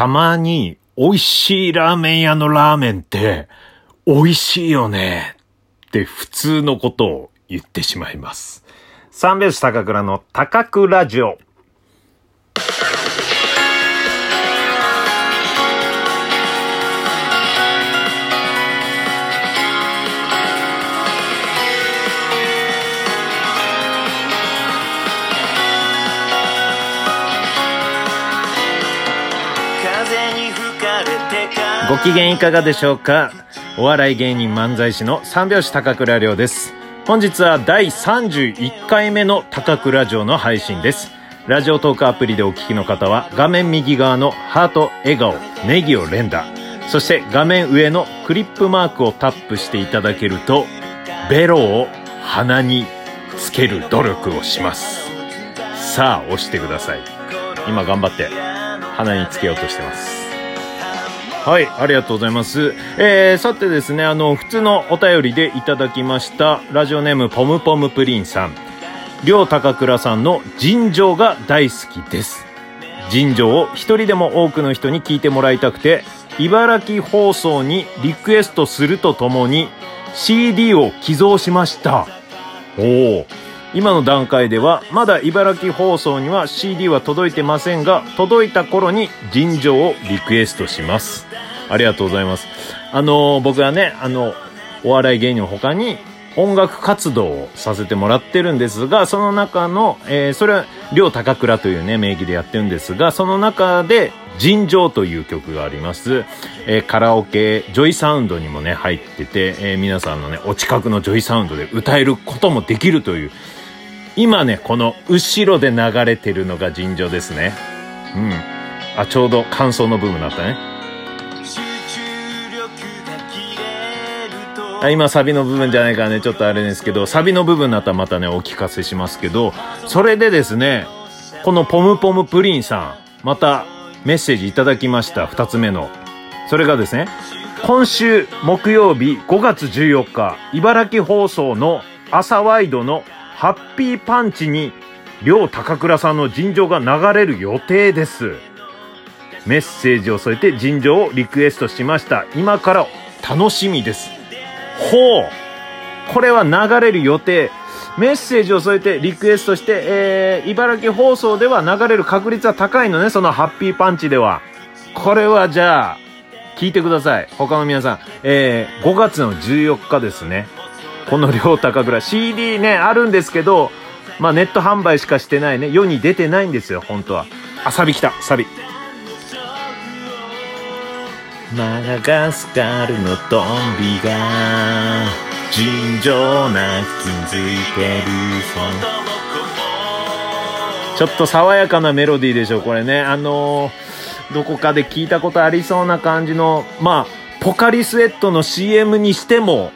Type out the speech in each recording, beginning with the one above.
たまに美味しいラーメン屋のラーメンって美味しいよねって普通のことを言ってしまいます。三拍子高倉の高倉ジオ。ご機嫌いかがでしょうか？お笑い芸人漫才師の三拍子高倉涼です。本日は第31回目の高倉城の配信です。ラジオトークアプリでお聞きの方は画面右側のハート、笑顔、ネギを連打。そして画面上のクリップマークをタップしていただけると、ベロを鼻につける努力をします。さあ、押してください。今頑張って鼻につけようとしてます。はい、ありがとうございます。えー、さてですね、あの、普通のお便りでいただきました、ラジオネームポムポムプリンさん。両高倉さんの尋常が大好きです。尋常を一人でも多くの人に聞いてもらいたくて、茨城放送にリクエストするとともに CD を寄贈しました。おお。今の段階ではまだ茨城放送には CD は届いてませんが届いた頃に尋常をリクエストしますありがとうございますあの僕はねあのお笑い芸人の他に音楽活動をさせてもらってるんですがその中の、えーそれは両高倉というね名義でやってるんですがその中で尋常という曲があります、えーカラオケジョイサウンドにもね入ってて、えー皆さんのねお近くのジョイサウンドで歌えることもできるという今ね、この後ろで流れてるのが尋常ですね。うん。あ、ちょうど感想の部分だったね。今サビの部分じゃないからね、ちょっとあれですけど、サビの部分になったらまたね、お聞かせしますけど、それでですね、このポムポムプリンさん、またメッセージいただきました、二つ目の。それがですね、今週木曜日5月14日、茨城放送の朝ワイドのハッピーパンチに、両高倉さんの尋常が流れる予定です。メッセージを添えて尋常をリクエストしました。今から楽しみです。ほうこれは流れる予定。メッセージを添えてリクエストして、えー、茨城放送では流れる確率は高いのね、そのハッピーパンチでは。これはじゃあ、聞いてください。他の皆さん。えー、5月の14日ですね。この両高倉 CD ね、あるんですけど、まあネット販売しかしてないね。世に出てないんですよ、本当は。あ、サビ来た、サビ。マダガスカルのトンビが尋常な気づいてるちょっと爽やかなメロディーでしょこれね。あのーどこかで聞いたことありそうな感じのまあポカリスエットの CM にしても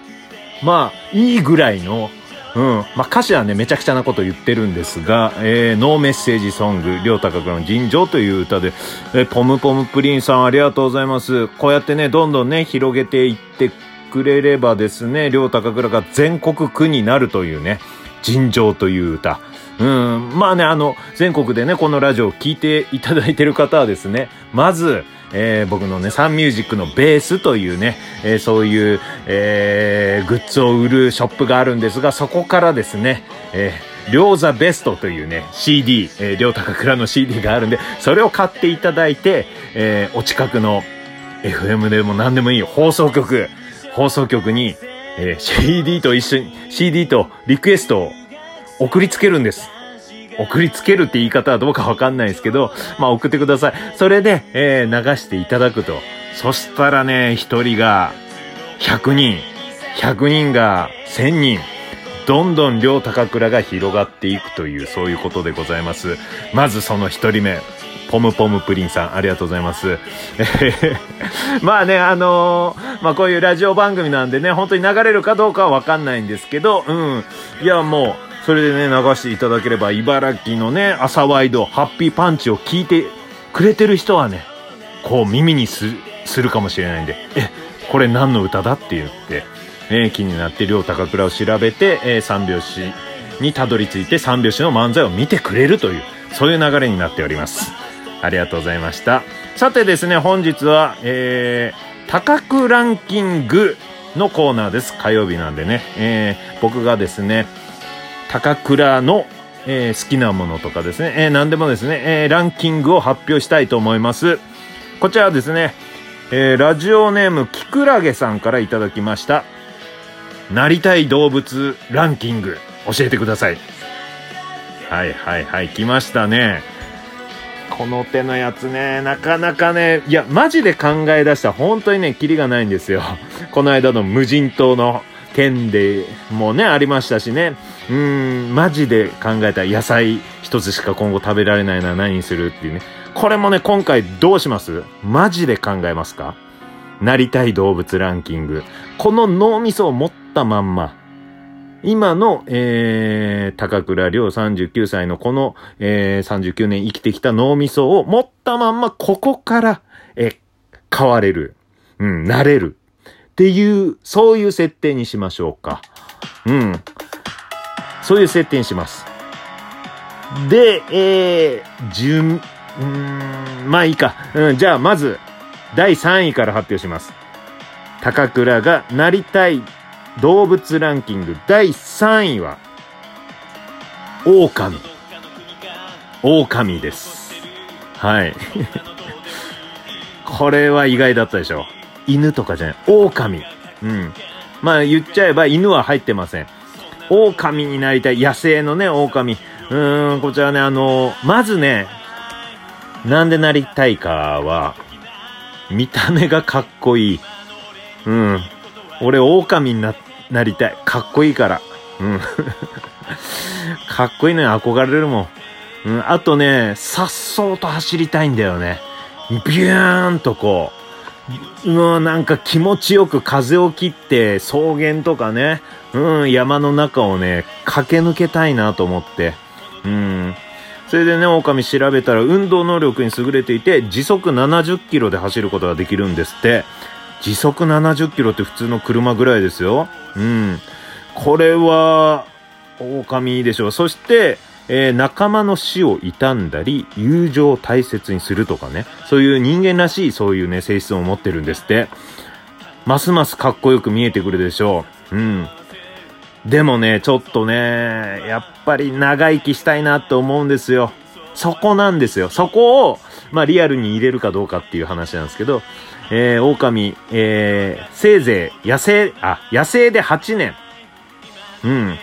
まあいいぐらいのうん。まあ、歌詞はね、めちゃくちゃなこと言ってるんですが、えー、ノーメッセージソング、りょうたかくの尋常という歌で、えーポムポムプリンさんありがとうございます。こうやってね、どんどんね、広げていってくれればですね、りょうたかくらが全国区になるというね、尋常という歌。うん。まあね、あの、全国でね、このラジオを聴いていただいてる方はですね、まず、えー僕のね、サンミュージックのベースというね、えーそういう、えーグッズを売るショップがあるんですが、そこからですね、えー、りょうザベストというね、CD、えー、りょうたかくらの CD があるんで、それを買っていただいて、えーお近くの FM でも何でもいい放送局、放送局に、えー CD と一緒に、CD とリクエストを送りつけるんです。送りつけるって言い方はどうかわかんないですけど、まあ送ってください。それで、えー流していただくと。そしたらね、一人が100人、100人が1000人、どんどん両高倉が広がっていくという、そういうことでございます。まずその一人目。ポムポムプリンさん、ありがとうございます。えへへまあね、あのーまあこういうラジオ番組なんでね、本当に流れるかどうかはわかんないんですけど、うん。いや、もう、それでね、流していただければ、茨城のね、朝ワイド、ハッピーパンチを聞いてくれてる人はね、こう耳にする、かもしれないんで、え、これ何の歌だって言って、ね、気になって、両高倉を調べて、えー三拍子にたどり着いて、三拍子の漫才を見てくれるという、そういう流れになっております。ありがとうございました。さてですね、本日は、えー、高くランキングのコーナーです。火曜日なんでね。えー、僕がですね、高倉の、えー、好きなものとかですね、えー、何でもですね、えー、ランキングを発表したいと思います。こちらはですね、えー、ラジオネームキクラゲさんからいただきました。なりたい動物ランキング、教えてください。はいはいはい、来ましたね。この手のやつね、なかなかね、いや、マジで考え出した本当にね、キリがないんですよ。この間の無人島の件でもね、ありましたしね。うん、マジで考えた野菜一つしか今後食べられないなら何にするっていうね。これもね、今回どうします？マジで考えますか？なりたい動物ランキング。この脳みそを持ったまんま、今の、えー、高倉良39歳のこの、えー、39年生きてきた脳みそを持ったまんま、ここから、え変われる。うん、なれる。っていう、そういう設定にしましょうか。うん。そういう設定にします。で、えー、順、うん、まあいいか。うん、じゃあまず、第3位から発表します。高倉がなりたい動物ランキング第3位は、狼。狼です。はい。これは意外だったでしょう。犬とかじゃない。狼。うん。まあ言っちゃえば犬は入ってません。狼になりたい。野生のね、狼。うーん、こちらね、あのまずね、なんでなりたいかは、見た目がかっこいい。うん。俺、狼にな、なりたい。かっこいいから。うん。かっこいいのに憧れるもん。うん。あとね、さっそうと走りたいんだよね。ビューンとこう。う、なんか気持ちよく風を切って草原とかね、うん、山の中をね、駆け抜けたいなと思って。うん。それでね、狼調べたら運動能力に優れていて、時速70キロで走ることができるんですって。時速70キロって普通の車ぐらいですよ。うん。これは、狼でしょう。そして、えー、仲間の死を悼んだり、友情を大切にするとかね。そういう人間らしい、そういうね、性質を持ってるんですって。ますますかっこよく見えてくるでしょう。うん。でもね、ちょっとね、やっぱり長生きしたいなって思うんですよ。そこなんですよ。そこを、まあリアルに入れるかどうかっていう話なんですけど、えー、狼、えー、せいぜい野生、あ、野生で8年。うん。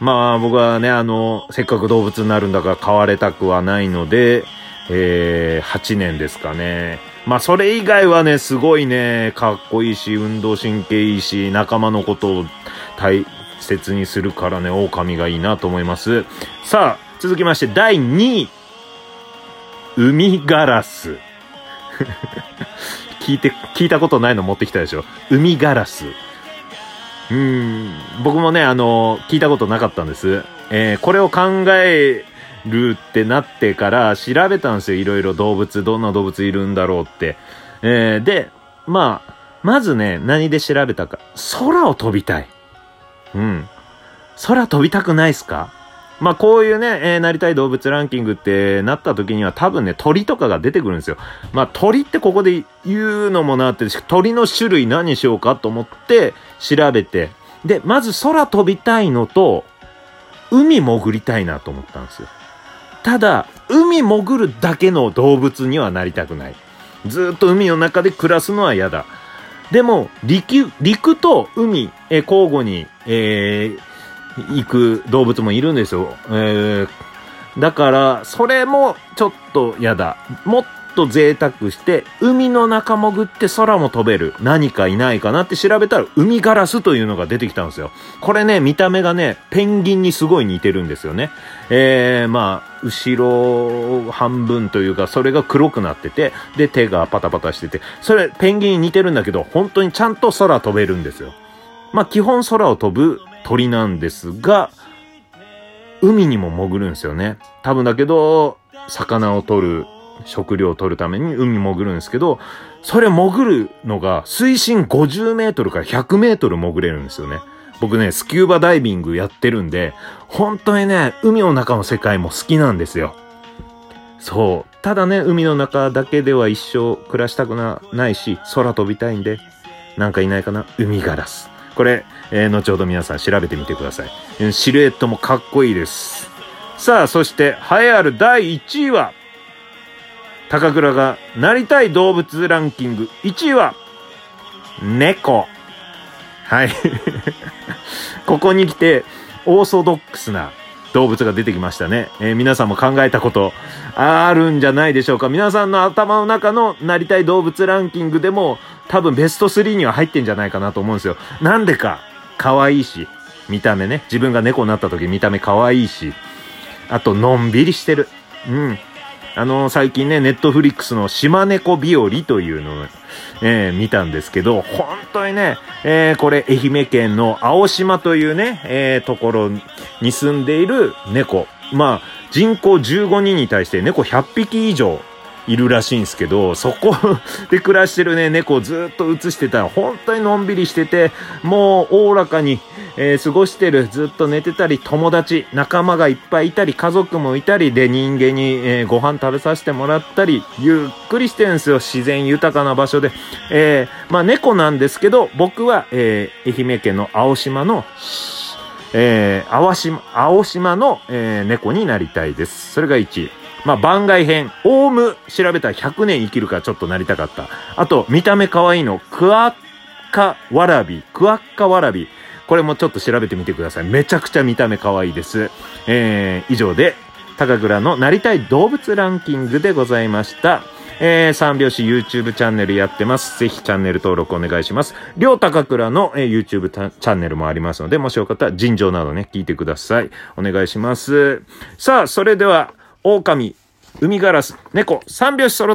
まあ僕はね、あの、せっかく動物になるんだから飼われたくはないので、えー、8年ですかね。まあそれ以外はね、すごいね、かっこいいし、運動神経いいし、仲間のことを大切にするからね、狼がいいなと思います。さあ、続きまして第2位。海ガラス。聞いて、聞いたことないの持ってきたでしょ。海ガラス。うん、僕もね、あの、聞いたことなかったんです。えー、これを考えるってなってから調べたんですよ。いろいろ動物、どんな動物いるんだろうって。えー、で、まあ、まずね、何で調べたか。空を飛びたい。うん。空飛びたくないっすか？まあこういうね、えー、なりたい動物ランキングってなった時には多分ね、鳥とかが出てくるんですよ。まあ鳥ってここで言うのもなって、鳥の種類何しようかと思って調べて、で、まず空飛びたいのと、海潜りたいなと思ったんですよ。ただ、海潜るだけの動物にはなりたくない。ずっと海の中で暮らすのは嫌だ。でも、陸、陸と海、え交互に、えー、行く動物もいるんですよ。えー、だから、それもちょっと嫌だ。もっと贅沢して、海の中潜って空も飛べる。何かいないかなって調べたら、海ガラスというのが出てきたんですよ。これね、見た目がね、ペンギンにすごい似てるんですよね。えー、まあ、後ろ半分というか、それが黒くなってて、で、手がパタパタしてて、それ、ペンギンに似てるんだけど、本当にちゃんと空飛べるんですよ。まあ、基本空を飛ぶ鳥なんですが、海にも潜るんですよね。多分だけど、魚を取る食料を取るために海潜るんですけど、それ潜るのが水深50メートルから100メートル潜れるんですよね。僕ね、スキューバダイビングやってるんで、本当にね、海の中の世界も好きなんですよ。そう。ただね、海の中だけでは一生暮らしたくなないし、空飛びたいんで、なんかいないかな海ガラス。これ、えー、後ほど皆さん調べてみてください。シルエットもかっこいいです。さあ、そして、栄えある第1位は、高倉がなりたい動物ランキング1位は、猫。はい。ここに来て、オーソドックスな動物が出てきましたね。えー、皆さんも考えたことあるんじゃないでしょうか。皆さんの頭の中のなりたい動物ランキングでも多分ベスト3には入ってんじゃないかなと思うんですよ。なんでか、可愛いし、見た目ね。自分が猫になった時見た目可愛いし、あとのんびりしてる。うん。あの、最近ね、ネットフリックスの島猫日和というのを、えー、見たんですけど、本当にね、えー、これ愛媛県の青島というね、え、ところに住んでいる猫。まあ、人口15人に対して猫100匹以上いるらしいんですけど、そこで暮らしてるね、猫をずっと映してたら、本当にのんびりしてて、もうおおらかに、えー、過ごしてる、ずっと寝てたり、友達、仲間がいっぱいいたり、家族もいたりで人間に、えー、ご飯食べさせてもらったり、ゆっくりしてるんですよ。自然豊かな場所で。えー、まあ猫なんですけど、僕は、え、愛媛県の青島の、えー、青島、青島の、えー、猫になりたいです。それが1位。まあ、番外編、オウム調べたら100年生きるかちょっとなりたかった。あと、見た目可愛いの、クワッカワラビ、クワッカワラビ。これもちょっと調べてみてください。めちゃくちゃ見た目可愛いです。えー、以上で、高倉のなりたい動物ランキングでございました。えー、三拍子 YouTube チャンネルやってます。ぜひチャンネル登録お願いします。りょうたかくらの、えー、YouTube チャンネルもありますので、もしよかったら尋常などね、聞いてください。お願いします。さあ、それでは、狼、海ガラス、猫、三拍子揃っ